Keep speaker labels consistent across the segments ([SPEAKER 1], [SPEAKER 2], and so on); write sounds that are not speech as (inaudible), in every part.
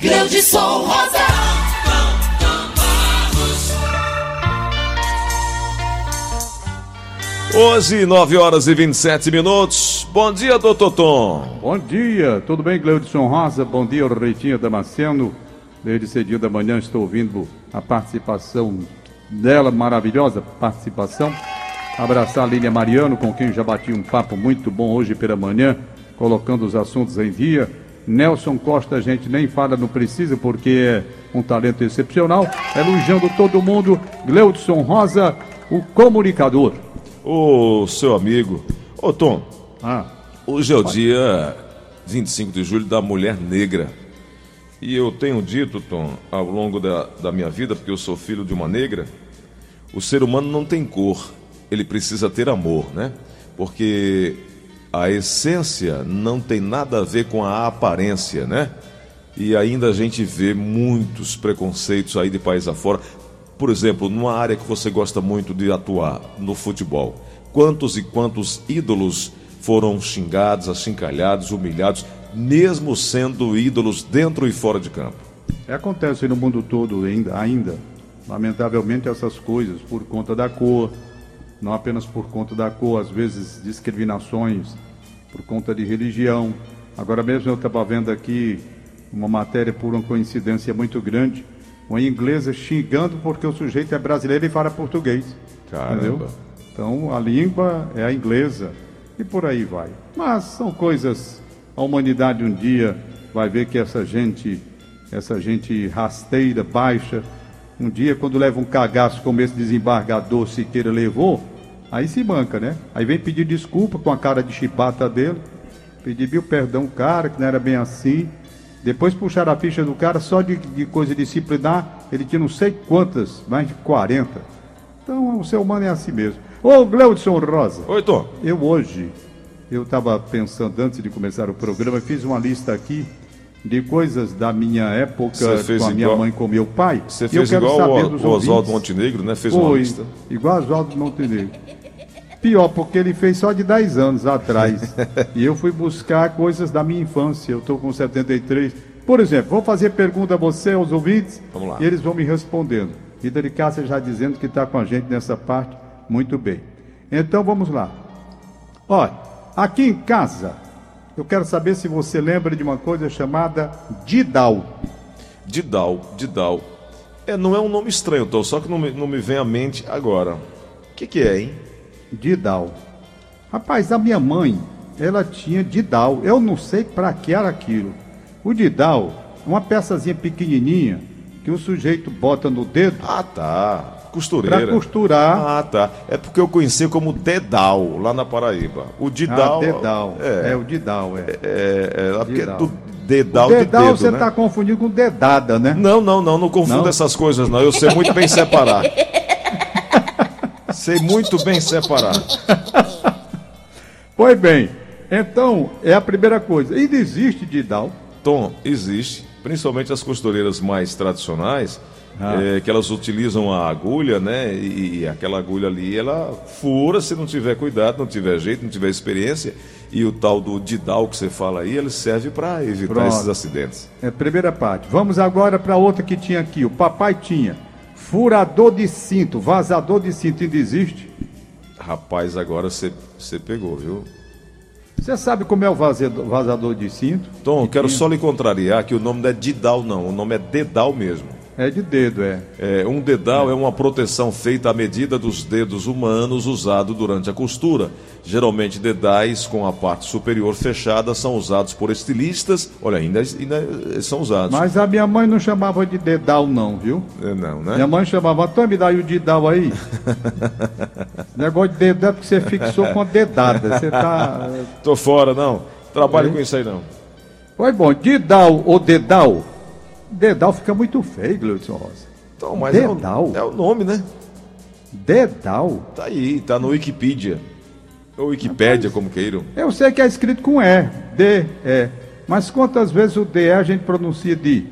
[SPEAKER 1] Gleudson Rosa.
[SPEAKER 2] Hoje, 9 horas e 27 minutos. Bom dia, doutor Tom.
[SPEAKER 3] Bom dia, tudo bem, Gleudson Rosa? Bom dia, Reitinho Damasceno. Desde cedinho da manhã estou ouvindo a participação dela, maravilhosa participação. Abraçar a Lília Mariano, com quem já bati um papo muito bom hoje pela manhã, colocando os assuntos em dia. Nelson Costa, a gente nem fala, não precisa, porque é um talento excepcional. Elogiando todo mundo, Gleudson Rosa, o comunicador.
[SPEAKER 2] O seu amigo. Ô, Tom.
[SPEAKER 3] Ah.
[SPEAKER 2] Hoje é o dia 25 de julho da Mulher Negra. E eu tenho dito, Tom, ao longo da, da minha vida, porque eu sou filho de uma negra, o ser humano não tem cor, ele precisa ter amor, né? Porque a essência não tem nada a ver com a aparência, né? E ainda a gente vê muitos preconceitos aí de país afora. Por exemplo, numa área que você gosta muito de atuar, no futebol. Quantos e quantos ídolos foram xingados, achincalhados, humilhados, mesmo sendo ídolos dentro e fora de campo?
[SPEAKER 3] É, acontece no mundo todo ainda, ainda. Lamentavelmente essas coisas por conta da cor, não apenas por conta da cor, às vezes discriminações por conta de religião. Agora mesmo eu estava vendo aqui uma matéria por uma coincidência muito grande uma inglesa xingando porque o sujeito é brasileiro e fala português.
[SPEAKER 2] Caramba.
[SPEAKER 3] Entendeu? Então a língua é a inglesa e por aí vai. Mas são coisas. A humanidade um dia vai ver que essa gente, essa gente rasteira, baixa, um dia quando leva um cagaço como esse desembargador Siqueira levou, aí se manca, né? Aí vem pedir desculpa com a cara de chibata dele, pedir mil perdão, cara, que não era bem assim. Depois puxaram a ficha do cara só de, de coisa disciplinar, ele tinha não sei quantas, mais de 40. Então o ser humano é assim mesmo. Ô Gleudson Rosa.
[SPEAKER 2] Oi, Tom.
[SPEAKER 3] Eu hoje, eu estava pensando antes de começar o programa, fiz uma lista aqui de coisas da minha época com a minha
[SPEAKER 2] igual,
[SPEAKER 3] mãe com meu pai.
[SPEAKER 2] Você fez igual o, o Oswaldo Montenegro, né? Fez
[SPEAKER 3] Foi,
[SPEAKER 2] uma lista.
[SPEAKER 3] Igual Oswaldo Montenegro. Pior, porque ele fez só de 10 anos atrás. (laughs) e eu fui buscar coisas da minha infância. Eu estou com 73. Por exemplo, vou fazer pergunta a você, aos ouvintes,
[SPEAKER 2] Vamos lá.
[SPEAKER 3] e eles vão me respondendo. Rita de Cássia já dizendo que está com a gente nessa parte. Muito bem. Então vamos lá. Olha, aqui em casa, eu quero saber se você lembra de uma coisa chamada Didal.
[SPEAKER 2] Didal, Didal. É, não é um nome estranho, Tom, só que não me, não me vem à mente agora. O que, que é, hein?
[SPEAKER 3] Didal. Rapaz, a minha mãe, ela tinha Didal. Eu não sei para que era aquilo. O Didal é uma peçazinha pequenininha que o sujeito bota no dedo
[SPEAKER 2] Ah, tá. Costureira.
[SPEAKER 3] para costurar.
[SPEAKER 2] Ah, tá. É porque eu conheci como Dedal, lá na Paraíba. O Didal.
[SPEAKER 3] Ah, Dedal.
[SPEAKER 2] É,
[SPEAKER 3] É, o Didal, é.
[SPEAKER 2] é, é, é porque
[SPEAKER 3] Dedal.
[SPEAKER 2] do Dedal,
[SPEAKER 3] o Dedal
[SPEAKER 2] de dedo,
[SPEAKER 3] você
[SPEAKER 2] né?
[SPEAKER 3] está confundindo com dedada, né?
[SPEAKER 2] Não, não, não, não confunda essas coisas, não. Eu sei muito bem separar. (laughs) sei muito bem separar. (laughs)
[SPEAKER 3] Pois bem, então é a primeira coisa. E existe Didal.
[SPEAKER 2] Tom, existe, principalmente as costureiras mais tradicionais,
[SPEAKER 3] Ah.
[SPEAKER 2] é, que elas utilizam a agulha, né? E, e aquela agulha ali, ela fura se não tiver cuidado, não tiver jeito, não tiver experiência. E o tal do Didal que você fala aí, ele serve para evitar
[SPEAKER 3] Pronto.
[SPEAKER 2] esses acidentes.
[SPEAKER 3] É a primeira parte. Vamos agora para outra que tinha aqui. O papai tinha furador de cinto, vazador de cinto. Ainda existe?
[SPEAKER 2] Rapaz, agora você pegou, viu?
[SPEAKER 3] Você sabe como é o vazador, vazador de cinto?
[SPEAKER 2] Tom, quero só lhe contrariar que o nome não é Didal, não. O nome é Dedal mesmo.
[SPEAKER 3] É de dedo, é.
[SPEAKER 2] É, um dedal é uma proteção feita à medida dos dedos humanos usado durante a costura. Geralmente dedais com a parte superior fechada são usados por estilistas. Olha, ainda, ainda são usados.
[SPEAKER 3] Mas a minha mãe não chamava de dedal, não, viu?
[SPEAKER 2] É, Não, né?
[SPEAKER 3] Minha mãe chamava, Antônio, me dá aí o dedal aí. (laughs) Negócio de dedal é porque você fixou com a dedada. Você tá.
[SPEAKER 2] Tô fora, não. Trabalho com isso aí, não.
[SPEAKER 3] Foi bom, dedal ou dedal? Dedal fica muito feio, Gleudson Rosa.
[SPEAKER 2] Então, mas é o,
[SPEAKER 3] Dedal?
[SPEAKER 2] é o nome, né?
[SPEAKER 3] Dedal?
[SPEAKER 2] Tá aí, tá no Wikipedia. Ou Wikipédia, como queiram.
[SPEAKER 3] Eu sei que é escrito com E, D, E. Mas quantas vezes o D a gente pronuncia de?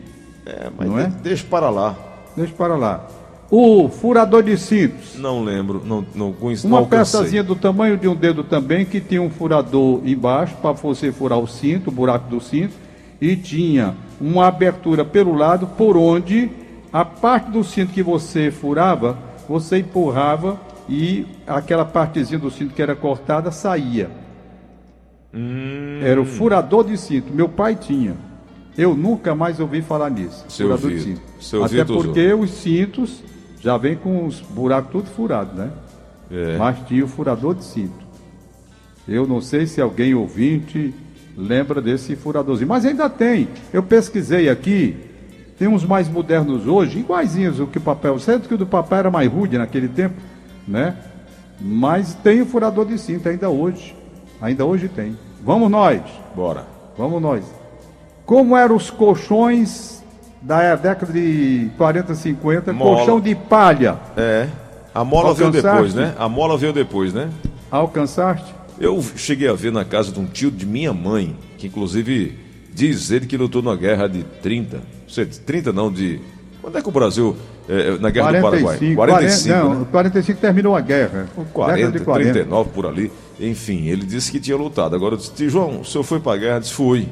[SPEAKER 2] É, mas
[SPEAKER 3] Não é?
[SPEAKER 2] de- deixa para lá.
[SPEAKER 3] Deixa para lá. O furador de cintos.
[SPEAKER 2] Não lembro, não, não conheço.
[SPEAKER 3] Uma
[SPEAKER 2] não
[SPEAKER 3] peçazinha do tamanho de um dedo também, que tinha um furador embaixo para você furar o cinto, o buraco do cinto, e tinha uma abertura pelo lado por onde a parte do cinto que você furava, você empurrava e aquela partezinha do cinto que era cortada saía.
[SPEAKER 2] Hum.
[SPEAKER 3] Era o furador de cinto. Meu pai tinha. Eu nunca mais ouvi falar nisso.
[SPEAKER 2] Seu
[SPEAKER 3] furador
[SPEAKER 2] Vitor.
[SPEAKER 3] de cinto.
[SPEAKER 2] Seu
[SPEAKER 3] Até
[SPEAKER 2] Vitor
[SPEAKER 3] porque os cintos já vêm com os buracos tudo furados, né?
[SPEAKER 2] É.
[SPEAKER 3] Mas tinha o furador de cinto. Eu não sei se alguém ouvinte lembra desse furadorzinho. Mas ainda tem. Eu pesquisei aqui. Tem uns mais modernos hoje, iguaizinhos o que o papel. Certo que o do papel era mais rude naquele tempo, né? Mas tem o furador de cinto ainda hoje. Ainda hoje tem. Vamos nós.
[SPEAKER 2] Bora.
[SPEAKER 3] Vamos nós. Como eram os colchões da década de 40, 50?
[SPEAKER 2] Mola.
[SPEAKER 3] Colchão de palha.
[SPEAKER 2] É. A mola veio
[SPEAKER 3] Alcançaste?
[SPEAKER 2] depois, né? A mola veio depois, né?
[SPEAKER 3] Alcançaste?
[SPEAKER 2] Eu cheguei a ver na casa de um tio de minha mãe, que inclusive diz ele que lutou na guerra de 30. Não sei, 30 não, de. Quando é que o Brasil. é, na guerra do Paraguai?
[SPEAKER 3] 45, 40, não,
[SPEAKER 2] né?
[SPEAKER 3] 45 terminou a guerra. Década
[SPEAKER 2] 40,
[SPEAKER 3] de 40.
[SPEAKER 2] 39 por ali. Enfim, ele disse que tinha lutado. Agora eu disse, tio João, o senhor foi pra guerra? Eu disse, fui.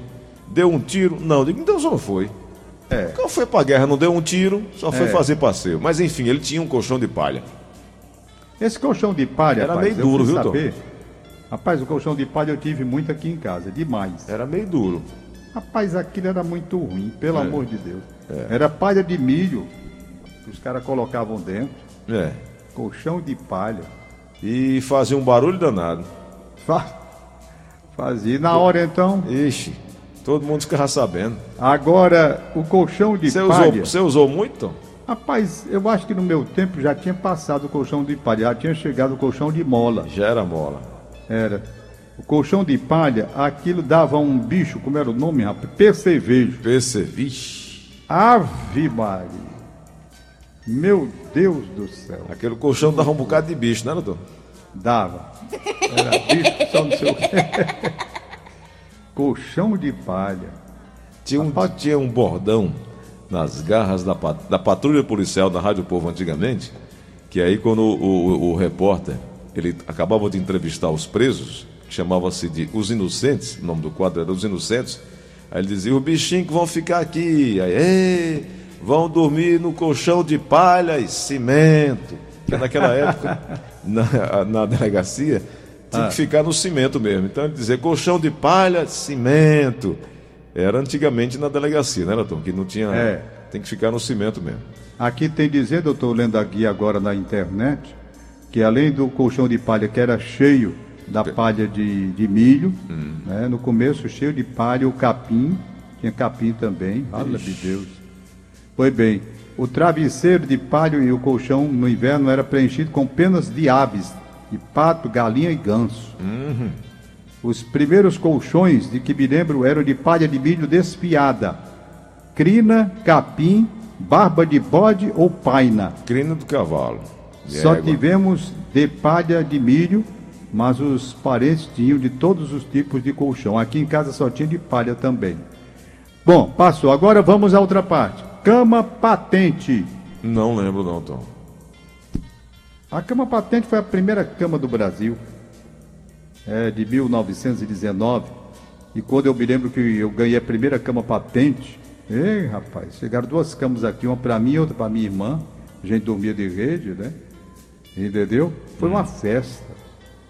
[SPEAKER 2] Deu um tiro? Não, eu digo, então o senhor não foi.
[SPEAKER 3] É.
[SPEAKER 2] Quando foi pra guerra, não deu um tiro, só foi
[SPEAKER 3] É.
[SPEAKER 2] fazer passeio. Mas enfim, ele tinha um colchão de palha.
[SPEAKER 3] Esse colchão de palha,
[SPEAKER 2] Era
[SPEAKER 3] rapaz,
[SPEAKER 2] meio duro, viu, Tom?
[SPEAKER 3] Rapaz, o colchão de palha eu tive muito aqui em casa, demais.
[SPEAKER 2] Era meio duro.
[SPEAKER 3] Rapaz, aquilo era muito ruim, pelo
[SPEAKER 2] É.
[SPEAKER 3] amor de Deus. Era palha de milho que os caras colocavam dentro,
[SPEAKER 2] É.
[SPEAKER 3] colchão de palha.
[SPEAKER 2] E fazia um barulho danado.
[SPEAKER 3] Fa- Fazia. Na hora então,
[SPEAKER 2] Ixi, todo mundo ficava sabendo.
[SPEAKER 3] agora o colchão de
[SPEAKER 2] Você
[SPEAKER 3] palha.
[SPEAKER 2] usou, você usou muito? Tom?
[SPEAKER 3] Rapaz, eu acho que no meu tempo já tinha passado o colchão de palha, já tinha chegado o colchão de mola.
[SPEAKER 2] Já era mola.
[SPEAKER 3] Era. O colchão de palha, aquilo dava um bicho, como era o nome, rapaz? Percevejo.
[SPEAKER 2] Vixe.
[SPEAKER 3] Ave Maria. Meu Deus do céu.
[SPEAKER 2] Aquele colchão dava um bocado de bicho, não era, Tom?
[SPEAKER 3] Dava. Era bicho, só não sei o quê. Colchão de palha.
[SPEAKER 2] Tinha um, tinha um bordão nas garras da, da patrulha policial da Rádio Povo antigamente, que aí quando o, o- o repórter ele acabava de entrevistar os presos, que chamava-se de Os Inocentes, o nome do quadro era Os Inocentes, aí ele dizia, os bichinhos que vão ficar aqui, aí, "Ei, vão dormir no colchão de palha e cimento. Porque naquela (laughs) época, na, na delegacia, tinha que ficar no cimento mesmo. Então ele dizia colchão de palha, cimento. Era antigamente na delegacia, né, Tom? Que não tinha.
[SPEAKER 3] É.
[SPEAKER 2] Tem que ficar no cimento mesmo.
[SPEAKER 3] Aqui tem dizendo, eu estou lendo aqui agora na internet, que além do colchão de palha que era cheio da palha de, de milho, né, no começo cheio de palha, o capim, tinha capim também, fala de Deus. Pois bem, o travesseiro de palha e o colchão no inverno era preenchido com penas de aves, de pato, galinha e ganso. Os primeiros colchões de que me lembro eram de palha de milho desfiada, crina, capim, barba de bode ou paina.
[SPEAKER 2] Crina do cavalo.
[SPEAKER 3] Só
[SPEAKER 2] égua.
[SPEAKER 3] tivemos de palha de milho, mas os parentes tinham de todos os tipos de colchão. Aqui em casa só tinha de palha também. Bom, passou. Agora vamos à outra parte. Cama patente.
[SPEAKER 2] Não lembro, não, Tom.
[SPEAKER 3] A cama patente foi a primeira cama do Brasil, é, de 1919. E quando eu me lembro que eu ganhei a primeira cama patente, ei rapaz, chegaram duas camas aqui, uma para mim e outra para minha irmã. A gente dormia de rede, né? Entendeu? Foi uma festa.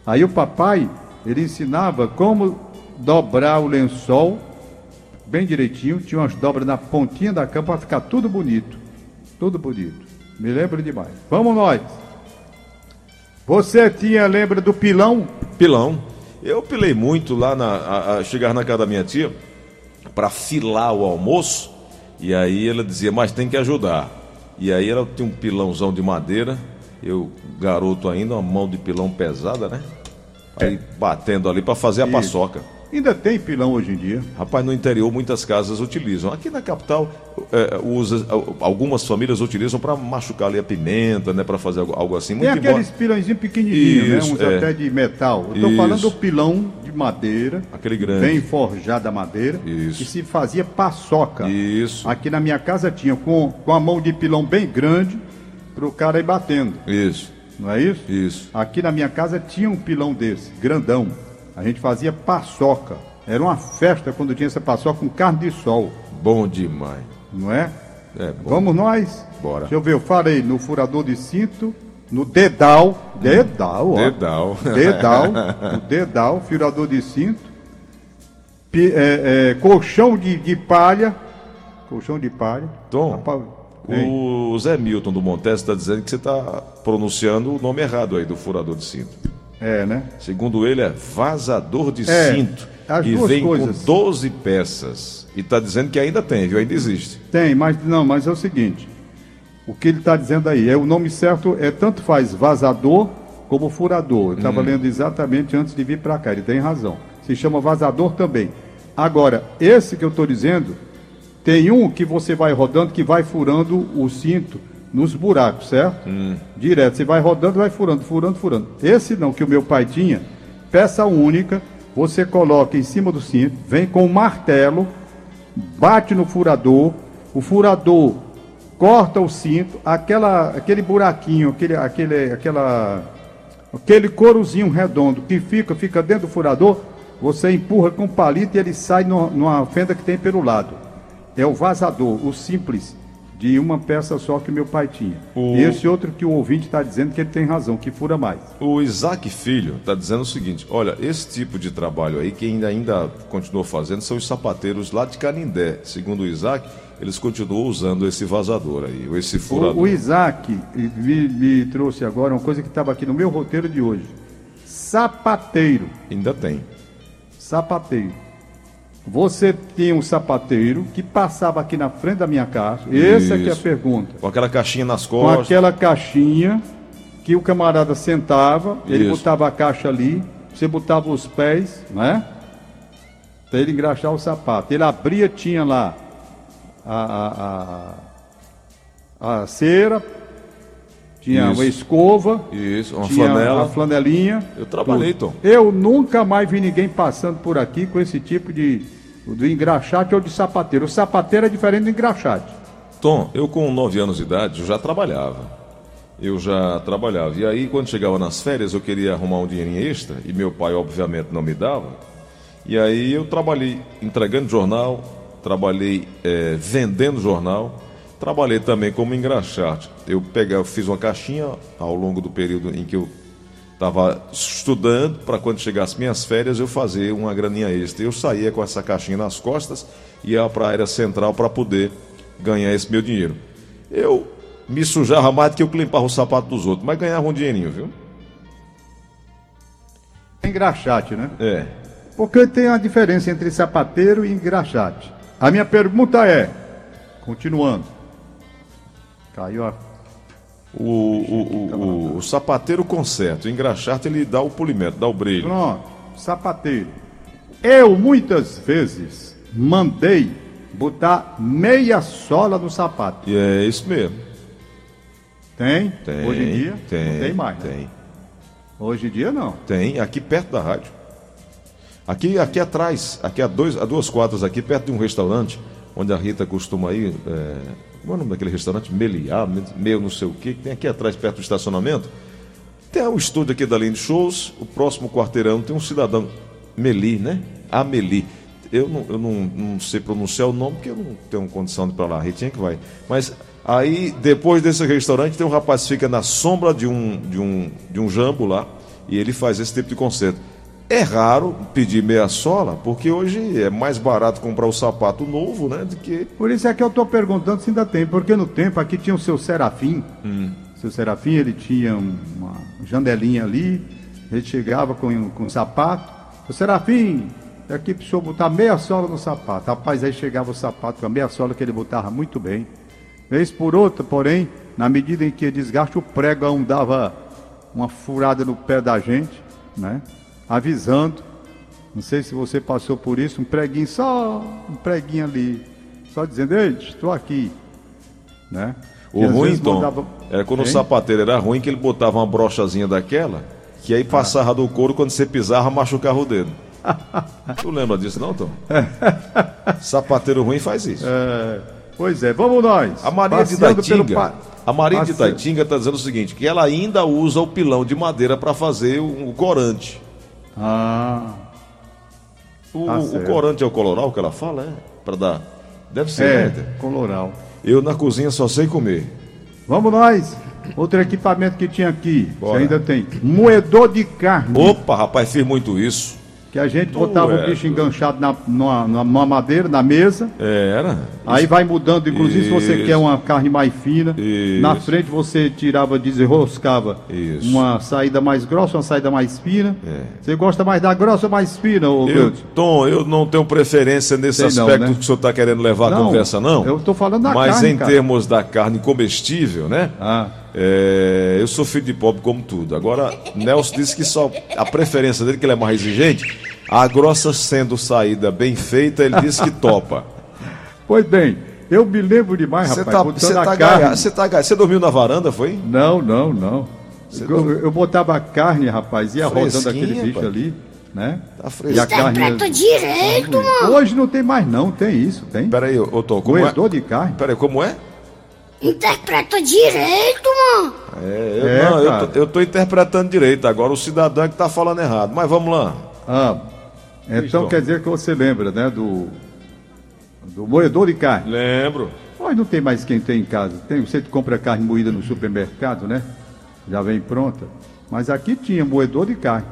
[SPEAKER 3] Aí o papai, ele ensinava como dobrar o lençol bem direitinho, tinha umas dobras na pontinha da cama para ficar tudo bonito. Tudo bonito. Me lembro demais. Vamos nós. Você tinha, lembra do pilão?
[SPEAKER 2] Pilão. Eu pilei muito lá na. A, a chegar na casa da minha tia para filar o almoço. E aí ela dizia, mas tem que ajudar. E aí ela tinha um pilãozão de madeira. Eu, garoto ainda, uma mão de pilão pesada, né? Aí batendo ali para fazer a
[SPEAKER 3] Isso.
[SPEAKER 2] paçoca.
[SPEAKER 3] Ainda tem pilão hoje em dia.
[SPEAKER 2] Rapaz, no interior muitas casas utilizam. Aqui na capital, é, usa, algumas famílias utilizam para machucar ali a pimenta, né? Para fazer algo, algo assim.
[SPEAKER 3] Tem
[SPEAKER 2] Muito embora-
[SPEAKER 3] aqueles pilãozinhos pequenininhos, né? Uns
[SPEAKER 2] é.
[SPEAKER 3] até de metal.
[SPEAKER 2] Isso.
[SPEAKER 3] falando do pilão de madeira.
[SPEAKER 2] Aquele grande.
[SPEAKER 3] Bem forjada a madeira.
[SPEAKER 2] Isso.
[SPEAKER 3] Que se fazia paçoca.
[SPEAKER 2] Isso,
[SPEAKER 3] Aqui na minha casa tinha com, com a mão de pilão bem grande pro cara ir batendo.
[SPEAKER 2] isso,
[SPEAKER 3] Não é isso?
[SPEAKER 2] isso.
[SPEAKER 3] Aqui na minha casa tinha um pilão desse, grandão. A gente fazia paçoca. Era uma festa quando tinha essa paçoca com carne de sol.
[SPEAKER 2] Bom demais.
[SPEAKER 3] Não é?
[SPEAKER 2] É bom.
[SPEAKER 3] Vamos nós?
[SPEAKER 2] Bora.
[SPEAKER 3] Deixa eu ver, eu falei no furador de cinto, no dedal, dedal, ó.
[SPEAKER 2] Dedal.
[SPEAKER 3] Dedal, (laughs) no dedal, furador de cinto, pi- é, é, colchão de, de palha, colchão de palha.
[SPEAKER 2] Tom,
[SPEAKER 3] Rapaz, hein?
[SPEAKER 2] o Zé Milton do Montes está dizendo que você está pronunciando o nome errado aí do furador de cinto.
[SPEAKER 3] É, né?
[SPEAKER 2] Segundo ele, é vazador de
[SPEAKER 3] É,
[SPEAKER 2] cinto.
[SPEAKER 3] as
[SPEAKER 2] e vem
[SPEAKER 3] coisas.
[SPEAKER 2] com 12 peças. E está dizendo que ainda tem, viu? Ainda existe.
[SPEAKER 3] Tem, mas não, mas é o seguinte. O que ele está dizendo aí é o nome certo é tanto faz vazador como furador. Eu estava lendo exatamente antes de vir para cá. Ele tem razão. Se chama vazador também. Agora, esse que eu estou dizendo tem um que você vai rodando que vai furando o cinto nos buracos, certo? Direto. Você vai rodando, vai furando, furando, furando. Esse não que o meu pai tinha, peça única. Você coloca em cima do cinto, vem com um martelo, bate no furador, o furador corta o cinto, aquela, aquele buraquinho, aquele, aquele, aquela, aquele corozinho redondo que fica, fica dentro do furador, você empurra com palito e ele sai no- numa fenda que tem pelo lado. É o vazador, o simples, de uma peça só que meu pai tinha.
[SPEAKER 2] O-
[SPEAKER 3] E esse outro que o ouvinte está dizendo que ele tem razão, que fura mais.
[SPEAKER 2] O Isaac Filho está dizendo o seguinte: olha, esse tipo de trabalho aí, quem ainda, ainda continua fazendo são os sapateiros lá de Canindé. Segundo o Isaac, eles continuam usando esse vazador aí, esse furador.
[SPEAKER 3] O, o Isaac me, me trouxe agora uma coisa que estava aqui no meu roteiro de hoje. Sapateiro.
[SPEAKER 2] Ainda tem.
[SPEAKER 3] Sapateiro. Você tinha um sapateiro que passava aqui na frente da minha casa. Essa aqui é a pergunta.
[SPEAKER 2] Com aquela caixinha nas
[SPEAKER 3] Com
[SPEAKER 2] costas.
[SPEAKER 3] aquela caixinha que o camarada sentava, ele
[SPEAKER 2] Isso.
[SPEAKER 3] botava a caixa ali, você botava os pés, né? Para ele engraxar o sapato. Ele abria, tinha lá a, a, a, a cera, tinha
[SPEAKER 2] Isso.
[SPEAKER 3] uma escova,
[SPEAKER 2] Isso, uma
[SPEAKER 3] tinha
[SPEAKER 2] flanela.
[SPEAKER 3] a flanelinha.
[SPEAKER 2] Eu trabalhei,
[SPEAKER 3] tudo.
[SPEAKER 2] Tom.
[SPEAKER 3] Eu nunca mais vi ninguém passando por aqui com esse tipo de do engraxate ou de sapateiro. O sapateiro é diferente do engraxate.
[SPEAKER 2] Tom, eu com 9 anos de idade já trabalhava. Eu já trabalhava. E aí, quando chegava nas férias, eu queria arrumar um dinheirinho extra, e meu pai, obviamente, não me dava. E aí eu trabalhei entregando jornal, trabalhei eh, vendendo jornal, trabalhei também como engraxate. Eu pegava, fiz uma caixinha ao longo do período em que eu estava estudando, para quando chegasse minhas férias eu fazer uma graninha extra. Eu saía com essa caixinha nas costas, ia para a área central para poder ganhar esse meu dinheiro. Eu me sujava mais do que eu limpava o sapato dos outros, mas ganhava um dinheirinho, viu?
[SPEAKER 3] Engraxate, né?
[SPEAKER 2] É.
[SPEAKER 3] Porque tem a diferença entre sapateiro e engraxate. A minha pergunta é, continuando. Caiu a.
[SPEAKER 2] O, o, o, o, o sapateiro conserta, o engraxate ele dá o polimento, dá o brilho.
[SPEAKER 3] Pronto, sapateiro. Eu muitas vezes mandei botar meia sola no sapato.
[SPEAKER 2] E é isso mesmo.
[SPEAKER 3] Tem?
[SPEAKER 2] Tem.
[SPEAKER 3] Hoje em dia?
[SPEAKER 2] tem,
[SPEAKER 3] não tem mais. né?
[SPEAKER 2] Tem.
[SPEAKER 3] Hoje em dia não.
[SPEAKER 2] Tem, aqui perto da rádio. Aqui, aqui atrás, aqui a, dois, a duas quadras aqui, perto de um restaurante, onde a Rita costuma ir. É, como é o nome daquele restaurante? Meliá, meio não sei o que tem aqui atrás, perto do estacionamento. Tem o estúdio aqui da linha de shows, o próximo quarteirão tem um cidadão, Meli, né? Ameli. Eu, não, eu não, não sei pronunciar o nome, porque eu não tenho condição de ir pra lá, a Ritinha que vai. Mas aí, depois desse restaurante, tem um rapaz que fica na sombra de um, de um, de um jambo lá, e ele faz esse tipo de concerto. É raro pedir meia sola, porque hoje é mais barato comprar o sapato novo, né? Do que.
[SPEAKER 3] Por isso é que eu estou perguntando se ainda tem, porque no tempo aqui tinha o seu Serafim. Seu Serafim, ele tinha uma janelinha ali, ele chegava com, com um sapato. O Serafim, aqui para o senhor botar meia sola no sapato. Rapaz, aí chegava o sapato com a meia sola que ele botava muito bem. Vez por outra, porém, na medida em que desgaste, o pregão dava uma furada no pé da gente, né? Avisando. Não sei se você passou por isso, um preguinho só, um preguinho ali, só dizendo, ei, estou aqui, né?
[SPEAKER 2] O ruim, Tom,
[SPEAKER 3] mandava-
[SPEAKER 2] era quando o
[SPEAKER 3] Hein?
[SPEAKER 2] sapateiro era ruim, que ele botava uma brochazinha daquela, que aí passava do couro, quando você pisava, machucava o dedo. (laughs) tu lembra disso não, Tom? (laughs) Sapateiro ruim faz isso.
[SPEAKER 3] É, pois é, vamos nós.
[SPEAKER 2] A Maria de
[SPEAKER 3] Passeando pelo
[SPEAKER 2] Taitinga,
[SPEAKER 3] pa-
[SPEAKER 2] a Maria de
[SPEAKER 3] Passe-
[SPEAKER 2] Taitinga está dizendo o seguinte, que ela ainda usa o pilão de madeira para fazer o, o corante.
[SPEAKER 3] Ah.
[SPEAKER 2] O,
[SPEAKER 3] Tá
[SPEAKER 2] o corante é o coloral que ela fala, é? Pra dar. Deve ser,
[SPEAKER 3] É,
[SPEAKER 2] né?
[SPEAKER 3] coloral.
[SPEAKER 2] Eu na cozinha só sei comer.
[SPEAKER 3] Vamos nós. Outro equipamento que tinha aqui,
[SPEAKER 2] Bora.
[SPEAKER 3] que ainda tem. Moedor de carne.
[SPEAKER 2] Opa, rapaz, fiz muito isso.
[SPEAKER 3] Que a gente
[SPEAKER 2] Tu
[SPEAKER 3] botava
[SPEAKER 2] é
[SPEAKER 3] o bicho enganchado na, numa, numa madeira, na mesa.
[SPEAKER 2] É, era.
[SPEAKER 3] Aí vai mudando, inclusive se você
[SPEAKER 2] Isso.
[SPEAKER 3] quer uma carne mais fina.
[SPEAKER 2] Isso.
[SPEAKER 3] Na frente você tirava, desenroscava
[SPEAKER 2] Isso.
[SPEAKER 3] uma saída mais grossa, uma saída mais fina.
[SPEAKER 2] É.
[SPEAKER 3] Você gosta mais da grossa ou mais fina, ô
[SPEAKER 2] Eu? Tom, eu não tenho preferência nesse
[SPEAKER 3] Sei não,
[SPEAKER 2] aspecto
[SPEAKER 3] né?
[SPEAKER 2] que o senhor está querendo levar a
[SPEAKER 3] Não,
[SPEAKER 2] conversa, não.
[SPEAKER 3] eu tô falando da
[SPEAKER 2] Mas
[SPEAKER 3] carne,
[SPEAKER 2] em
[SPEAKER 3] cara.
[SPEAKER 2] termos da carne comestível, né?
[SPEAKER 3] Ah,
[SPEAKER 2] É, eu sou filho de pobre como tudo. Agora, Nelson disse que só a preferência dele, que ele é mais exigente, a grossa sendo saída bem feita, ele disse que topa.
[SPEAKER 3] pois bem, eu me lembro demais,
[SPEAKER 2] Você
[SPEAKER 3] rapaz,
[SPEAKER 2] tá, você
[SPEAKER 3] a
[SPEAKER 2] tá
[SPEAKER 3] carne.
[SPEAKER 2] gaia- você tá você dormiu na varanda, foi?
[SPEAKER 3] Não, não, não. Eu, eu botava a carne, rapaz, ia rodando
[SPEAKER 2] Fresquinha,
[SPEAKER 3] aquele bicho
[SPEAKER 2] pai.
[SPEAKER 3] ali, né?
[SPEAKER 2] Tá fresco.
[SPEAKER 3] E a carne.
[SPEAKER 1] Interpreta direito, mano.
[SPEAKER 3] Hoje não tem mais, não, tem isso, tem.
[SPEAKER 2] Peraí, ô Tom, como é?
[SPEAKER 3] Moedor de carne.
[SPEAKER 2] Peraí, como é?
[SPEAKER 1] Interpreta direito, mano.
[SPEAKER 2] É, eu,
[SPEAKER 3] É,
[SPEAKER 2] não, eu, tô, eu tô interpretando direito, agora o cidadão é que tá falando errado. Mas vamos lá.
[SPEAKER 3] Ah, então
[SPEAKER 2] Isso.
[SPEAKER 3] quer dizer que você lembra, né, do, do moedor de carne.
[SPEAKER 2] Lembro.
[SPEAKER 3] Hoje não tem mais quem tem em casa. Tem, você compra carne moída no supermercado, né? Já vem pronta. Mas aqui tinha moedor de carne.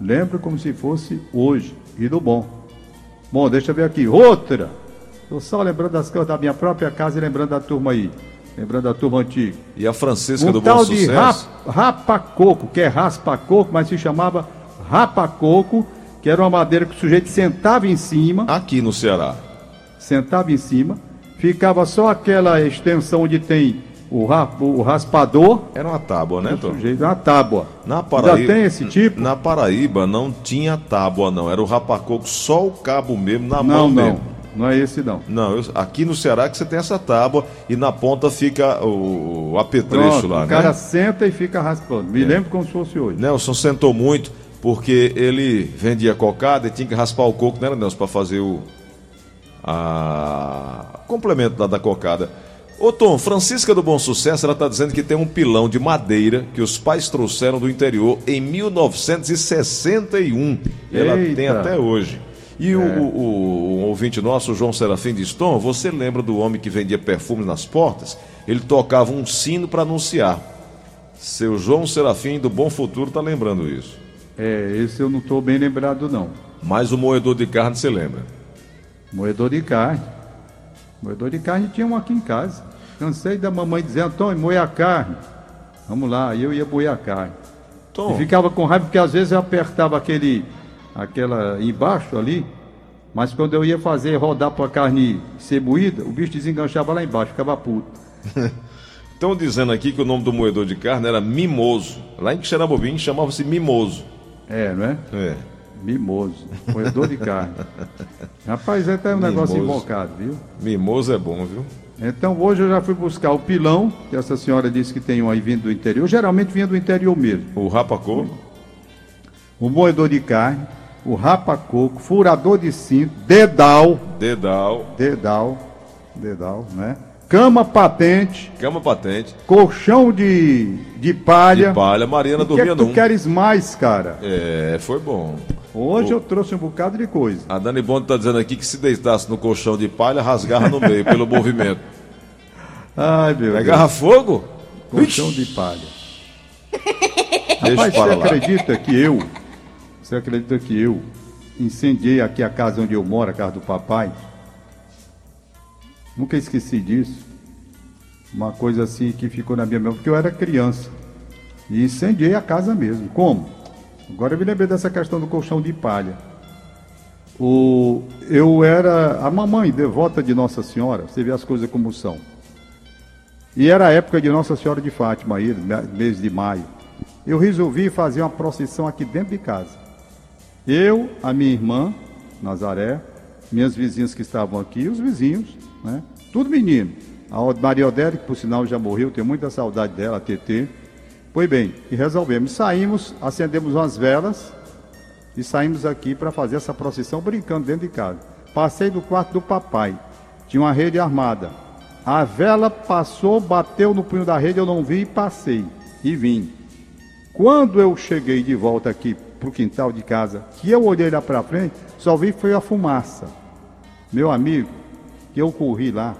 [SPEAKER 3] Lembra como se fosse hoje. E do bom. Bom, deixa eu ver aqui. Outra. Estou só lembrando das coisas da minha própria casa e lembrando da turma aí. Lembrando da turma antiga.
[SPEAKER 2] E a Francisca
[SPEAKER 3] Um
[SPEAKER 2] do Bom
[SPEAKER 3] tal de
[SPEAKER 2] Sucesso?
[SPEAKER 3] rap, rapa-coco, que é raspa-coco, mas se chamava rapa-coco, que era uma madeira que o sujeito sentava em cima,
[SPEAKER 2] Aqui no Ceará.
[SPEAKER 3] sentava em cima, ficava só aquela extensão onde tem o, ra- o raspador,
[SPEAKER 2] Era uma tábua, né, Tom?
[SPEAKER 3] sujeito, uma tábua.
[SPEAKER 2] Na
[SPEAKER 3] Já
[SPEAKER 2] Paraíba.
[SPEAKER 3] tem esse tipo?
[SPEAKER 2] Na Paraíba não tinha tábua, não. Era o rapacoco, só o cabo mesmo, na
[SPEAKER 3] Não,
[SPEAKER 2] mão
[SPEAKER 3] não,
[SPEAKER 2] mesmo.
[SPEAKER 3] Não é esse não.
[SPEAKER 2] Não, eu- aqui no Ceará que você tem essa tábua e na ponta fica o, o apetrecho
[SPEAKER 3] Pronto,
[SPEAKER 2] lá,
[SPEAKER 3] o cara
[SPEAKER 2] né?
[SPEAKER 3] senta e fica raspando. Me lembro como se fosse hoje.
[SPEAKER 2] Nelson sentou muito porque ele vendia cocada e tinha que raspar o coco, né, Nelson, para fazer o a o complemento da, da cocada. Ô Tom, Francisca do Bom Sucesso, ela está dizendo que tem um pilão de madeira que os pais trouxeram do interior em 1961. E ela tem até hoje. E o, o- o- um ouvinte nosso, o João Serafim de Tom, você lembra do homem que vendia perfume nas portas? Ele tocava um sino para anunciar. Seu João Serafim do Bom Futuro tá lembrando isso.
[SPEAKER 3] É, esse eu não estou bem lembrado não.
[SPEAKER 2] Mas o moedor de carne você lembra?
[SPEAKER 3] Moedor de carne. Moedor de carne tinha um aqui em casa. Cansei da mamãe dizer, Antônio, moe a carne. Vamos lá, eu ia moer a carne.
[SPEAKER 2] Tom,
[SPEAKER 3] E ficava com raiva porque às vezes eu apertava aquele, aquela embaixo ali, mas quando eu ia fazer rodar para a carne ser moída, o bicho desenganchava lá embaixo, ficava puto. (laughs)
[SPEAKER 2] estão dizendo aqui que o nome do moedor de carne era Mimoso. Lá em Xerabobim chamava-se Mimoso.
[SPEAKER 3] É, não é?
[SPEAKER 2] É.
[SPEAKER 3] Mimoso, moedor de carne. (laughs) Rapaz, é até um negócio
[SPEAKER 2] Mimoso.
[SPEAKER 3] invocado, viu?
[SPEAKER 2] Mimoso é bom, viu?
[SPEAKER 3] Então hoje eu já fui buscar o pilão, que essa senhora disse que tem um aí vindo do interior, geralmente vinha do interior mesmo.
[SPEAKER 2] O rapacoco.
[SPEAKER 3] O moedor de carne, o rapa-coco, furador de cinto, dedal,
[SPEAKER 2] Dedal.
[SPEAKER 3] dedal, dedal, né? Cama patente,
[SPEAKER 2] Cama patente.
[SPEAKER 3] colchão de, de palha.
[SPEAKER 2] De palha. Mariana
[SPEAKER 3] O que é
[SPEAKER 2] dormia
[SPEAKER 3] que tu
[SPEAKER 2] num.
[SPEAKER 3] queres mais, cara?
[SPEAKER 2] É, foi bom.
[SPEAKER 3] Hoje eu trouxe um bocado de coisa.
[SPEAKER 2] A Dani Bond tá dizendo aqui que se deitasse no colchão de palha, rasgava no meio pelo movimento. (laughs)
[SPEAKER 3] Ai, meu
[SPEAKER 2] Pegava fogo?
[SPEAKER 3] Deus. Colchão de palha.
[SPEAKER 2] Deixa
[SPEAKER 3] Rapaz,
[SPEAKER 2] para
[SPEAKER 3] você acredita que eu, você acredita que eu incendiei aqui a casa onde eu moro, a casa do papai? Nunca esqueci disso. Uma coisa assim que ficou na minha memória, porque eu era criança. E incendiei a casa mesmo. Como? Agora eu me lembrei dessa questão do colchão de palha. O, eu era a mamãe devota de Nossa Senhora, você vê as coisas como são. E era a época de Nossa Senhora de Fátima, aí, mês de maio. Eu resolvi fazer uma procissão aqui dentro de casa. Eu, a minha irmã, Nazaré, minhas vizinhas que estavam aqui, os vizinhos, né? Tudo menino. A Maria Odélia, que por sinal já morreu, tenho muita saudade dela, a TT. Pois bem, e resolvemos. Saímos, acendemos umas velas e saímos aqui para fazer essa procissão brincando dentro de casa. Passei do quarto do papai. Tinha uma rede armada. A vela passou, bateu no punho da rede, eu não vi e passei. E vim. Quando eu cheguei de volta aqui pro quintal de casa, que eu olhei lá pra frente, só vi foi a fumaça. Meu amigo, que eu corri lá,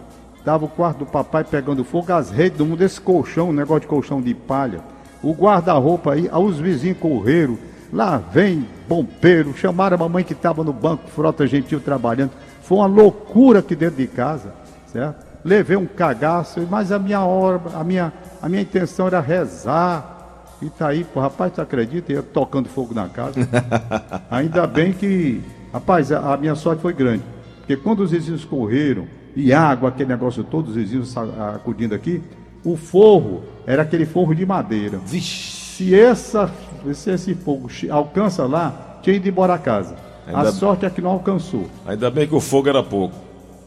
[SPEAKER 3] tava o quarto do papai pegando fogo, as redes do mundo, esse colchão, um negócio de colchão de palha. O guarda-roupa aí, aí os vizinhos correram, lá vem bombeiro, chamaram a mamãe que estava no banco, frota gentil trabalhando. Foi uma loucura aqui dentro de casa, certo? Levei um cagaço, mas a minha hora, a minha, a minha intenção era rezar. E tá aí, pô, rapaz, tu acredita? Eu tocando fogo na casa. (laughs) Ainda bem que, rapaz, a, a minha sorte foi grande. Porque quando os vizinhos correram, e água, aquele negócio todo, os vizinhos acudindo aqui, o forro era aquele forro de madeira. Se, essa, se esse fogo alcança lá, tinha ido embora a casa. A
[SPEAKER 2] Ainda-
[SPEAKER 3] sorte é que não alcançou.
[SPEAKER 2] Ainda bem que o fogo era pouco.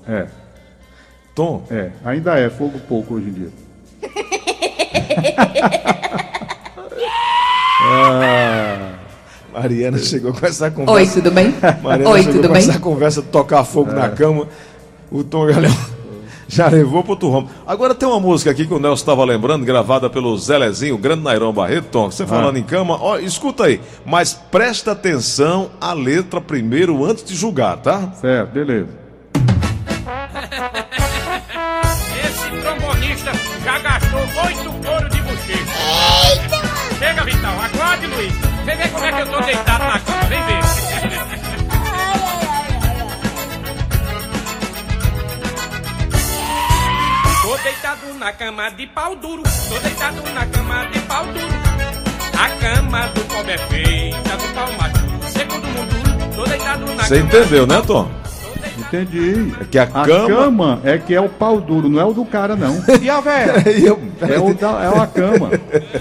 [SPEAKER 3] É,
[SPEAKER 2] Tom,
[SPEAKER 3] é, ainda é fogo pouco hoje em dia. (laughs)
[SPEAKER 2] Mariana chegou com essa conversa.
[SPEAKER 4] Oi, tudo bem?
[SPEAKER 2] Mariana
[SPEAKER 4] Oi,
[SPEAKER 2] chegou
[SPEAKER 4] tudo
[SPEAKER 2] com
[SPEAKER 4] bem?
[SPEAKER 2] essa conversa de tocar fogo na cama. O Tom Galhão já levou pro outro ramo. Agora tem uma música aqui que o Nelson estava lembrando, gravada pelo Zelezinho, o grande Nairão Barreto. Tom, você falando em cama, ó, escuta aí. Mas presta atenção à letra primeiro antes de julgar, tá?
[SPEAKER 3] Certo, beleza.
[SPEAKER 5] Vital, acorde, Luiz. Vem ver como é que eu tô deitado na cama, vem ver. Tô deitado na cama de pau duro, tô deitado na cama de pau duro. A cama do pobre é feita do pau maduro, segundo mundo, tô deitado na
[SPEAKER 2] Você
[SPEAKER 5] cama
[SPEAKER 2] entendeu, né, Tom?
[SPEAKER 3] Entendi.
[SPEAKER 2] É que a
[SPEAKER 3] A
[SPEAKER 2] cama-
[SPEAKER 3] cama é que é o pau duro, não é o do cara, não. (laughs)
[SPEAKER 5] E a velha? (laughs)
[SPEAKER 2] Eu...
[SPEAKER 3] É, o da, é a cama.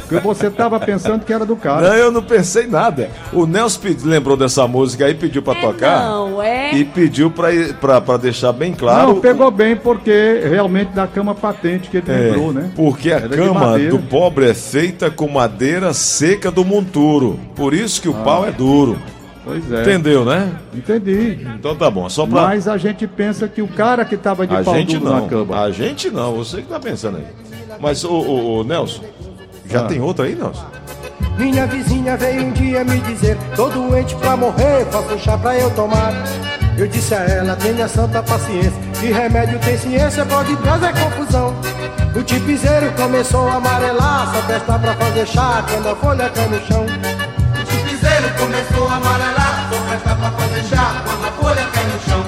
[SPEAKER 3] Porque você tava pensando que era do cara.
[SPEAKER 2] Não, eu não pensei nada. O Nelson pedi- lembrou dessa música aí, pediu pra tocar.
[SPEAKER 6] Não, é.
[SPEAKER 2] E pediu pra, pra, pra deixar bem claro.
[SPEAKER 3] Não, pegou bem porque realmente da cama patente que ele
[SPEAKER 2] É,
[SPEAKER 3] lembrou, né?
[SPEAKER 2] Porque a
[SPEAKER 3] Era
[SPEAKER 2] cama do pobre é feita com madeira seca do monturo. Por isso que o pau é duro.
[SPEAKER 3] Pois é.
[SPEAKER 2] Entendeu, né?
[SPEAKER 3] Entendi.
[SPEAKER 2] Então tá bom. Só pra.
[SPEAKER 3] Mas a gente pensa que o cara que tava de
[SPEAKER 2] a
[SPEAKER 3] pau
[SPEAKER 2] gente
[SPEAKER 3] duro na
[SPEAKER 2] não.
[SPEAKER 3] cama.
[SPEAKER 2] A gente não. Você que tá pensando aí. Mas, ô, ô, ô, Nelson, já
[SPEAKER 3] Ah.
[SPEAKER 2] tem outra aí, Nelson?
[SPEAKER 7] Minha vizinha veio um dia me dizer Tô doente pra morrer, faça um chá pra eu tomar Eu disse a ela, tenha santa paciência Que remédio tem ciência, pode trazer confusão O tipizeiro começou a amarelar Só presta pra fazer chá quando a folha cai no chão começou a amarelar Só presta pra fazer chá quando a folha cai no chão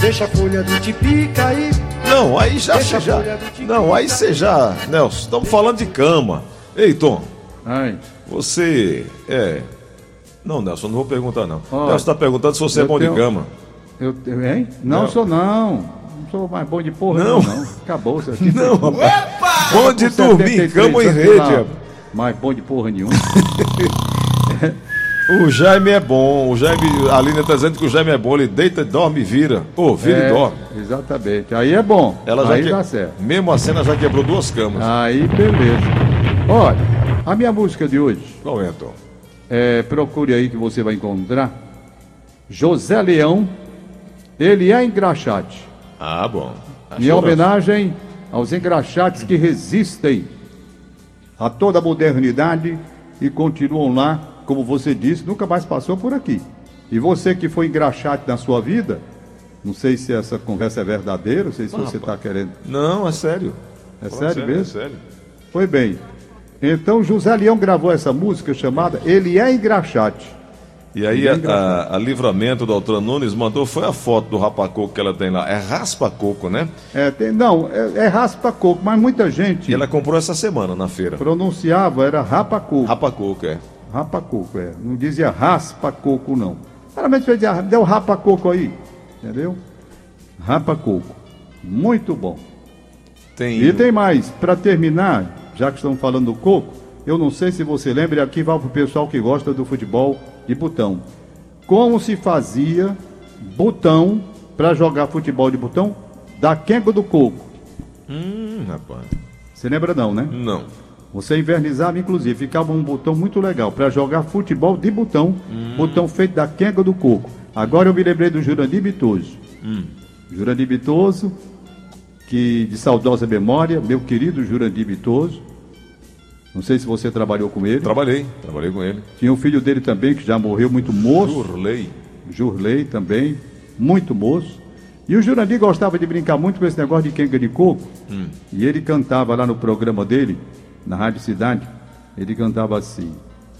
[SPEAKER 7] Deixa a folha do tipi cair
[SPEAKER 2] Não, aí já você já. Não, aí você já. Nelson, estamos falando de cama. Ei, Tom,
[SPEAKER 3] Ai,
[SPEAKER 2] você é. Não, Nelson, não vou perguntar, não.
[SPEAKER 3] Ó,
[SPEAKER 2] Nelson está perguntando se você é bom de
[SPEAKER 3] tenho-
[SPEAKER 2] cama.
[SPEAKER 3] eu, eu- hein? Não,
[SPEAKER 2] Não.
[SPEAKER 3] sou não. Não sou mais bom de porra,
[SPEAKER 2] Não.
[SPEAKER 3] não. não. Acabou, você aqui.
[SPEAKER 2] Não, rapaz. Bom de
[SPEAKER 3] Com
[SPEAKER 2] dormir em
[SPEAKER 3] 73
[SPEAKER 2] cama ou em rede, rapaz.
[SPEAKER 3] Mais bom de porra nenhuma. (laughs)
[SPEAKER 2] O Jaime é bom. O Jaime, a Aline está dizendo que o Jaime é bom. Ele deita, dorme e vira. Ô, vira
[SPEAKER 3] É,
[SPEAKER 2] e dorme.
[SPEAKER 3] Exatamente. Aí é bom.
[SPEAKER 2] Ela já
[SPEAKER 3] Aí
[SPEAKER 2] que-
[SPEAKER 3] dá certo.
[SPEAKER 2] Mesmo assim, ela já quebrou duas camas.
[SPEAKER 3] Aí, beleza. Olha, a minha música de hoje,
[SPEAKER 2] Qual é, Tom?
[SPEAKER 3] é, procure aí que você vai encontrar. José Leão, ele é engraxate.
[SPEAKER 2] Ah, bom. Achou,
[SPEAKER 3] Minha
[SPEAKER 2] Nelson?
[SPEAKER 3] homenagem aos engraxates que resistem a toda a modernidade e continuam lá, como você disse, nunca mais passou por aqui. E você que foi engraxate na sua vida, não sei se essa conversa é verdadeira, não sei se você está querendo.
[SPEAKER 2] Não, é sério.
[SPEAKER 3] É
[SPEAKER 2] Falando
[SPEAKER 3] sério mesmo?
[SPEAKER 2] É sério.
[SPEAKER 3] Foi bem. Então José Leão gravou essa música chamada Ele é Engraxate.
[SPEAKER 2] E aí
[SPEAKER 3] Bem
[SPEAKER 2] a, a, a Livramento da Doutora Nunes mandou, foi a foto do rapacoco que ela tem lá. É raspa-coco, né?
[SPEAKER 3] É, tem- não, é, é raspa coco, mas muita gente
[SPEAKER 2] E ela comprou essa semana na feira.
[SPEAKER 3] pronunciava, era rapa coco.
[SPEAKER 2] Rapacoco, é.
[SPEAKER 3] Rapa coco, é. Não dizia raspa coco, não. Claramente vai dizer, deu rapa coco aí. Entendeu? Rapa coco. Muito bom.
[SPEAKER 2] Tem.
[SPEAKER 3] E tem mais, para terminar, já que estamos falando do coco, eu não sei se você lembra, e aqui vai para o pessoal que gosta do futebol de botão. Como se fazia botão para jogar futebol de botão da quenga do coco?
[SPEAKER 2] Hum, rapaz.
[SPEAKER 3] Você lembra não, né?
[SPEAKER 2] Não.
[SPEAKER 3] Você invernizava, inclusive, ficava um botão muito legal para jogar futebol de botão, botão feito da quenga do coco. Agora eu me lembrei do Jurandir Bitoso. Jurandir Bitoso, que de saudosa memória, meu querido Jurandir Bitoso, Não sei se você trabalhou com ele.
[SPEAKER 2] Trabalhei, trabalhei com ele.
[SPEAKER 3] Tinha o filho dele também, que já morreu muito moço.
[SPEAKER 2] Urlei.
[SPEAKER 3] Jurley também, muito moço. E o Jurandir gostava de brincar muito com esse negócio de quenga de coco. E ele cantava lá no programa dele, na Rádio Cidade, ele cantava assim: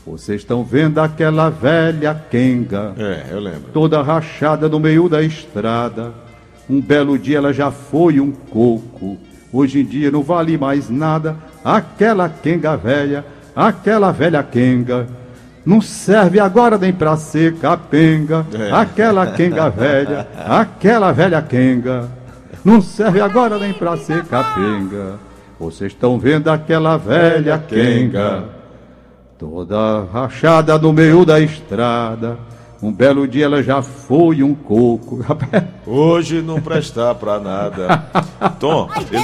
[SPEAKER 3] Vocês estão vendo aquela velha quenga,
[SPEAKER 2] É, eu lembro.
[SPEAKER 3] toda rachada no meio da estrada. Um belo dia ela já foi um coco. Hoje em dia não vale mais nada. Aquela quenga velha, aquela velha quenga. Não serve agora nem pra ser capenga.
[SPEAKER 2] É.
[SPEAKER 3] Aquela quenga velha, (laughs) aquela velha quenga. Não serve agora nem pra ser capenga. Vocês estão vendo aquela velha quenga. Toda rachada no meio da estrada. Um belo dia ela já foi um coco. (laughs)
[SPEAKER 2] Hoje não prestar pra nada. (laughs) Tom, ele,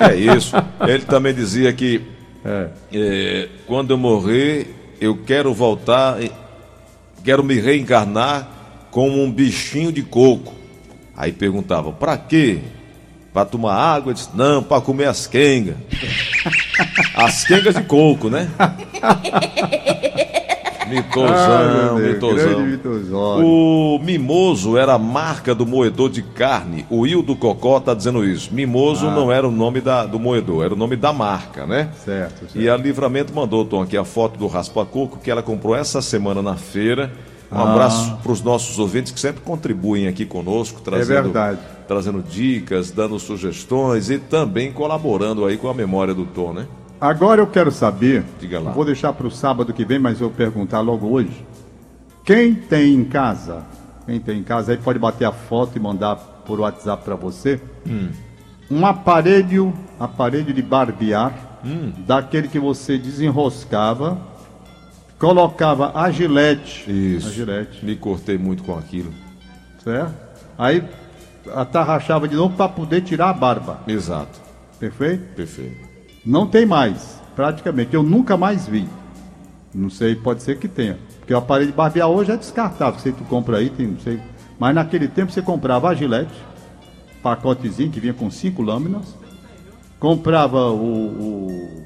[SPEAKER 2] é isso. Ele também dizia que
[SPEAKER 3] É.
[SPEAKER 2] é, quando eu morrer, eu quero voltar, quero me reencarnar como um bichinho de coco. Aí perguntava, pra quê? Pra tomar água? Eu disse, não, pra comer as quengas. (laughs) As quengas de coco, né? (laughs)
[SPEAKER 3] Grande
[SPEAKER 2] mitosão.
[SPEAKER 3] mitosório.
[SPEAKER 2] O Mimoso era a marca do moedor de carne. O Hildo Cocó tá dizendo isso. Mimoso
[SPEAKER 3] Ah.
[SPEAKER 2] não era o nome da- do moedor, era o nome da marca, né?
[SPEAKER 3] Certo, certo.
[SPEAKER 2] E a Livramento mandou, Tom, aqui a foto do raspa-coco que ela comprou essa semana na feira. Um
[SPEAKER 3] Ah.
[SPEAKER 2] abraço para os nossos ouvintes que sempre contribuem aqui conosco, trazendo,
[SPEAKER 3] É verdade.
[SPEAKER 2] Trazendo dicas, dando sugestões e também colaborando aí com a memória do Tom, né?
[SPEAKER 3] Agora eu quero saber,
[SPEAKER 2] Diga lá.
[SPEAKER 3] vou deixar para o sábado que vem, mas eu vou perguntar logo hoje. Quem tem em casa, quem tem em casa aí pode bater a foto e mandar por WhatsApp para você,
[SPEAKER 2] Hum.
[SPEAKER 3] um aparelho, aparelho de barbear,
[SPEAKER 2] Hum.
[SPEAKER 3] daquele que você desenroscava, colocava a gilete,
[SPEAKER 2] Isso.
[SPEAKER 3] a gilete,
[SPEAKER 2] Me cortei muito com aquilo.
[SPEAKER 3] certo? Aí atarrachava de novo para poder tirar a barba,
[SPEAKER 2] Exato.
[SPEAKER 3] perfeito?
[SPEAKER 2] Perfeito.
[SPEAKER 3] Não tem mais, praticamente. Eu nunca mais vi. Não sei, pode ser que tenha. Porque o aparelho de barbear hoje é descartável. Sei tu compra aí, tem, não sei. Mas naquele tempo você comprava a gilete, pacotezinho que vinha com cinco lâminas. Comprava o, o,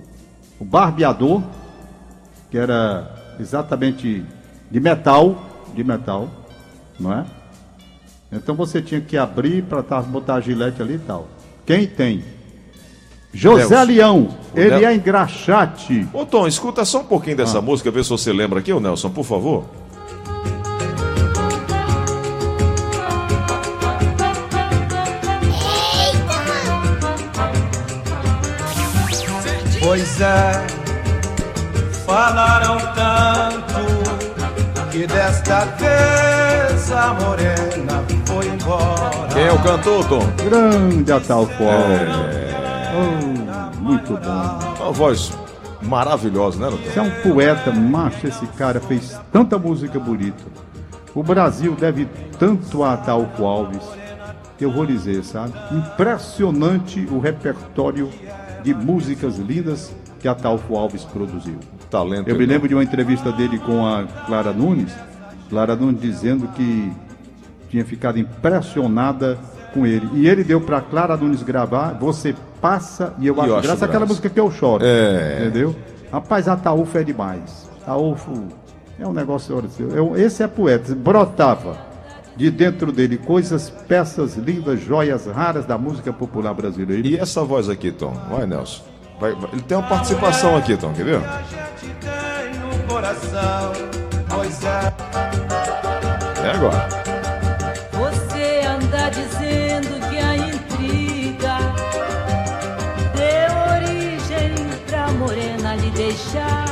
[SPEAKER 3] o barbeador, que era exatamente de metal, de metal, não é? Então você tinha que abrir para botar a gilete ali e tal. Quem tem? José
[SPEAKER 2] Nelson.
[SPEAKER 3] Leão, ele
[SPEAKER 2] Nel-
[SPEAKER 3] é engraxate.
[SPEAKER 2] Ô Tom, escuta só um pouquinho
[SPEAKER 3] Ah.
[SPEAKER 2] dessa música, vê se você lembra aqui, ô Nelson, por favor.
[SPEAKER 4] Pois é, falaram tanto que desta vez a morena foi embora.
[SPEAKER 2] Quem é o cantor, Tom?
[SPEAKER 3] Grande Ataúfo
[SPEAKER 2] É.
[SPEAKER 3] Oh, muito bom.
[SPEAKER 2] Uma voz maravilhosa, né,
[SPEAKER 3] Você
[SPEAKER 2] Tom?
[SPEAKER 3] é um poeta, macho, esse cara fez tanta música bonita. O Brasil deve tanto a Ataúfo Alves, que eu vou dizer, sabe? Impressionante o repertório de músicas lindas que Ataúfo Alves produziu.
[SPEAKER 2] Talento.
[SPEAKER 3] Eu me lembro de uma entrevista dele com a Clara Nunes, Clara Nunes dizendo que tinha ficado impressionada com ele. E ele deu para Clara Nunes gravar, você passa e eu
[SPEAKER 2] E
[SPEAKER 3] acho
[SPEAKER 2] eu acho
[SPEAKER 3] graça aquela música que eu choro.
[SPEAKER 2] É.
[SPEAKER 3] Entendeu? Rapaz, Ataúfo é demais. Ataúfo é um negócio. eu- Esse é poeta. Brotava de dentro dele coisas, peças lindas, joias raras da música popular brasileira.
[SPEAKER 2] E essa voz aqui, Tom? Vai, Nelson. Vai, vai. Ele tem uma participação aqui, Tom, quer ver?
[SPEAKER 4] É.
[SPEAKER 2] É agora.
[SPEAKER 6] Você anda dizendo que a intriga deu origem pra morena lhe deixar.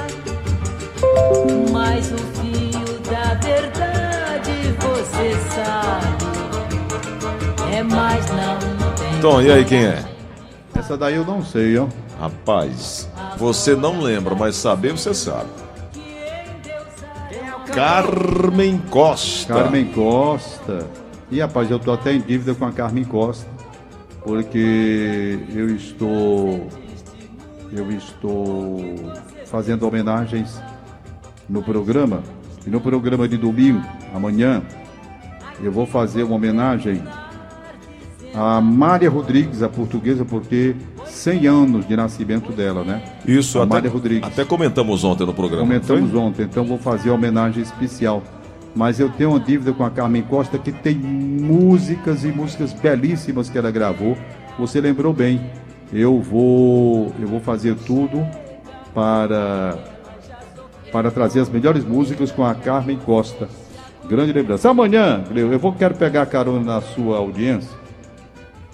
[SPEAKER 6] Mas o fio da verdade você sabe. É mais não tem.
[SPEAKER 2] Tom, e aí quem é?
[SPEAKER 3] Essa daí eu não sei, ó.
[SPEAKER 2] Rapaz, você não lembra, mas saber você sabe. Carmen Costa.
[SPEAKER 3] Carmen Costa. E rapaz, eu tô até em dívida com a Carmen Costa, porque eu estou eu estou fazendo homenagens no programa. E no programa de domingo, amanhã, eu vou fazer uma homenagem a Mária Rodrigues, a portuguesa, porque 100 anos de nascimento dela, né?
[SPEAKER 2] Isso,
[SPEAKER 3] a
[SPEAKER 2] até,
[SPEAKER 3] Mária Rodrigues.
[SPEAKER 2] até comentamos ontem no programa.
[SPEAKER 3] Comentamos ontem, então vou fazer uma homenagem especial. Mas eu tenho uma dívida com a Carmen Costa que tem músicas e músicas belíssimas que ela gravou. Você lembrou bem. Eu vou, eu vou fazer tudo para para trazer as melhores músicas com a Carmen Costa. Grande lembrança. Amanhã, eu vou quero pegar carona na sua audiência.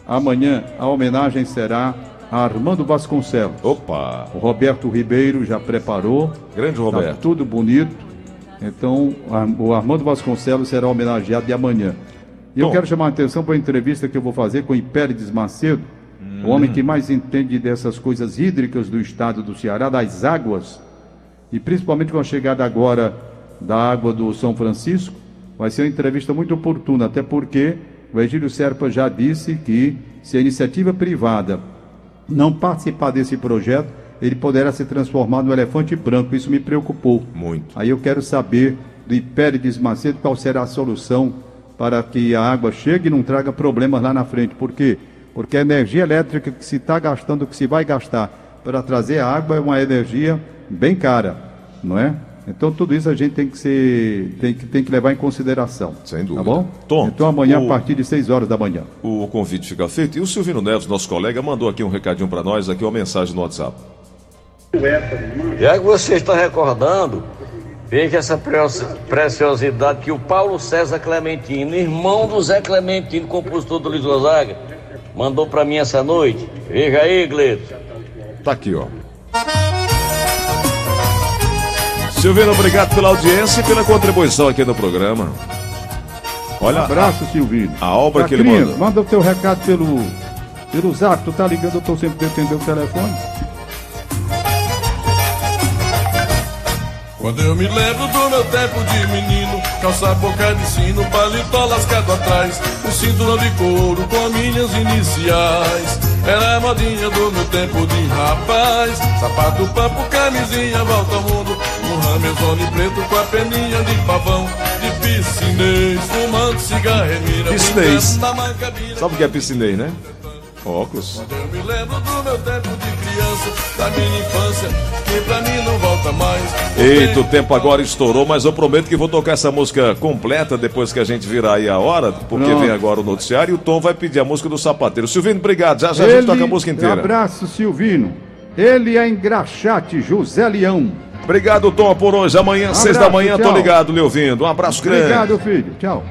[SPEAKER 3] Amanhã a homenagem será Armando Vasconcelos.
[SPEAKER 2] Opa!
[SPEAKER 3] O Roberto Ribeiro já preparou.
[SPEAKER 2] Grande
[SPEAKER 3] Tá
[SPEAKER 2] Roberto.
[SPEAKER 3] tudo bonito. Então, o Armando Vasconcelos será homenageado de amanhã. E eu quero chamar a atenção para a entrevista que eu vou fazer com o Hipérides Macedo, o homem que mais entende dessas coisas hídricas do estado do Ceará, das águas, e principalmente com a chegada agora da água do São Francisco. Vai ser uma entrevista muito oportuna, até porque o Egílio Serpa já disse que se a iniciativa privada não participar desse projeto, ele poderá se transformar no elefante branco. Isso me preocupou.
[SPEAKER 2] Muito.
[SPEAKER 3] Aí eu quero saber do Hipérides Macedo qual será a solução para que a água chegue e não traga problemas lá na frente. Por quê? Porque a energia elétrica que se está gastando, que se vai gastar para trazer a água é uma energia bem cara, não é? Então tudo isso a gente tem que ser, tem que, tem que levar em consideração.
[SPEAKER 2] Sem dúvida.
[SPEAKER 3] Tá bom?
[SPEAKER 2] Tom,
[SPEAKER 3] então amanhã
[SPEAKER 2] o-
[SPEAKER 3] a partir de 6 horas da manhã.
[SPEAKER 2] O convite fica feito. E o Silvino Neves, nosso colega, mandou aqui um recadinho para nós, aqui uma mensagem no WhatsApp.
[SPEAKER 8] Já que você está recordando, veja essa pre- preciosidade que o Paulo César Clementino, irmão do Zé Clementino, compositor do Luiz Gonzaga, mandou para mim essa noite. Veja aí, Gleito.
[SPEAKER 2] Tá aqui, ó. Silvino, obrigado pela audiência e pela contribuição aqui no programa. Olha,
[SPEAKER 3] Abraço, Silvino.
[SPEAKER 2] a obra que ele mandou.
[SPEAKER 3] Manda o teu recado pelo, pelo zap. Tu tá ligando, eu tô sempre tentando o telefone.
[SPEAKER 4] Quando eu me lembro do meu tempo de menino, calça boca de sino, paletó lascado atrás, o cinturão de couro com minhas iniciais. Era a modinha do meu tempo de rapaz, sapato papo, camisinha, volta ao mundo, um ramezone preto com a peninha de pavão, de piscinês, fumando cigarro e mira,
[SPEAKER 2] Piscinês.
[SPEAKER 4] brincando na mancabina.
[SPEAKER 2] Sabe o que é piscinei, né? Óculos.
[SPEAKER 4] Eu me lembro do meu tempo de criança, da minha infância, que pra mim não volta mais.
[SPEAKER 2] Eita, o tempo agora estourou, mas eu prometo que vou tocar essa música completa depois que a gente virar aí a hora, porque
[SPEAKER 3] Pronto.
[SPEAKER 2] vem agora o noticiário e o Tom vai pedir a música do sapateiro. Silvino, obrigado. Já já a gente toca a música inteira.
[SPEAKER 3] Abraço, Silvino. Ele é engraxate, José Leão.
[SPEAKER 2] Obrigado, Tom, por hoje. Amanhã, um abraço, seis da manhã,
[SPEAKER 3] tchau.
[SPEAKER 2] tô ligado, lhe ouvindo. Um abraço grande.
[SPEAKER 3] Obrigado, filho. Tchau.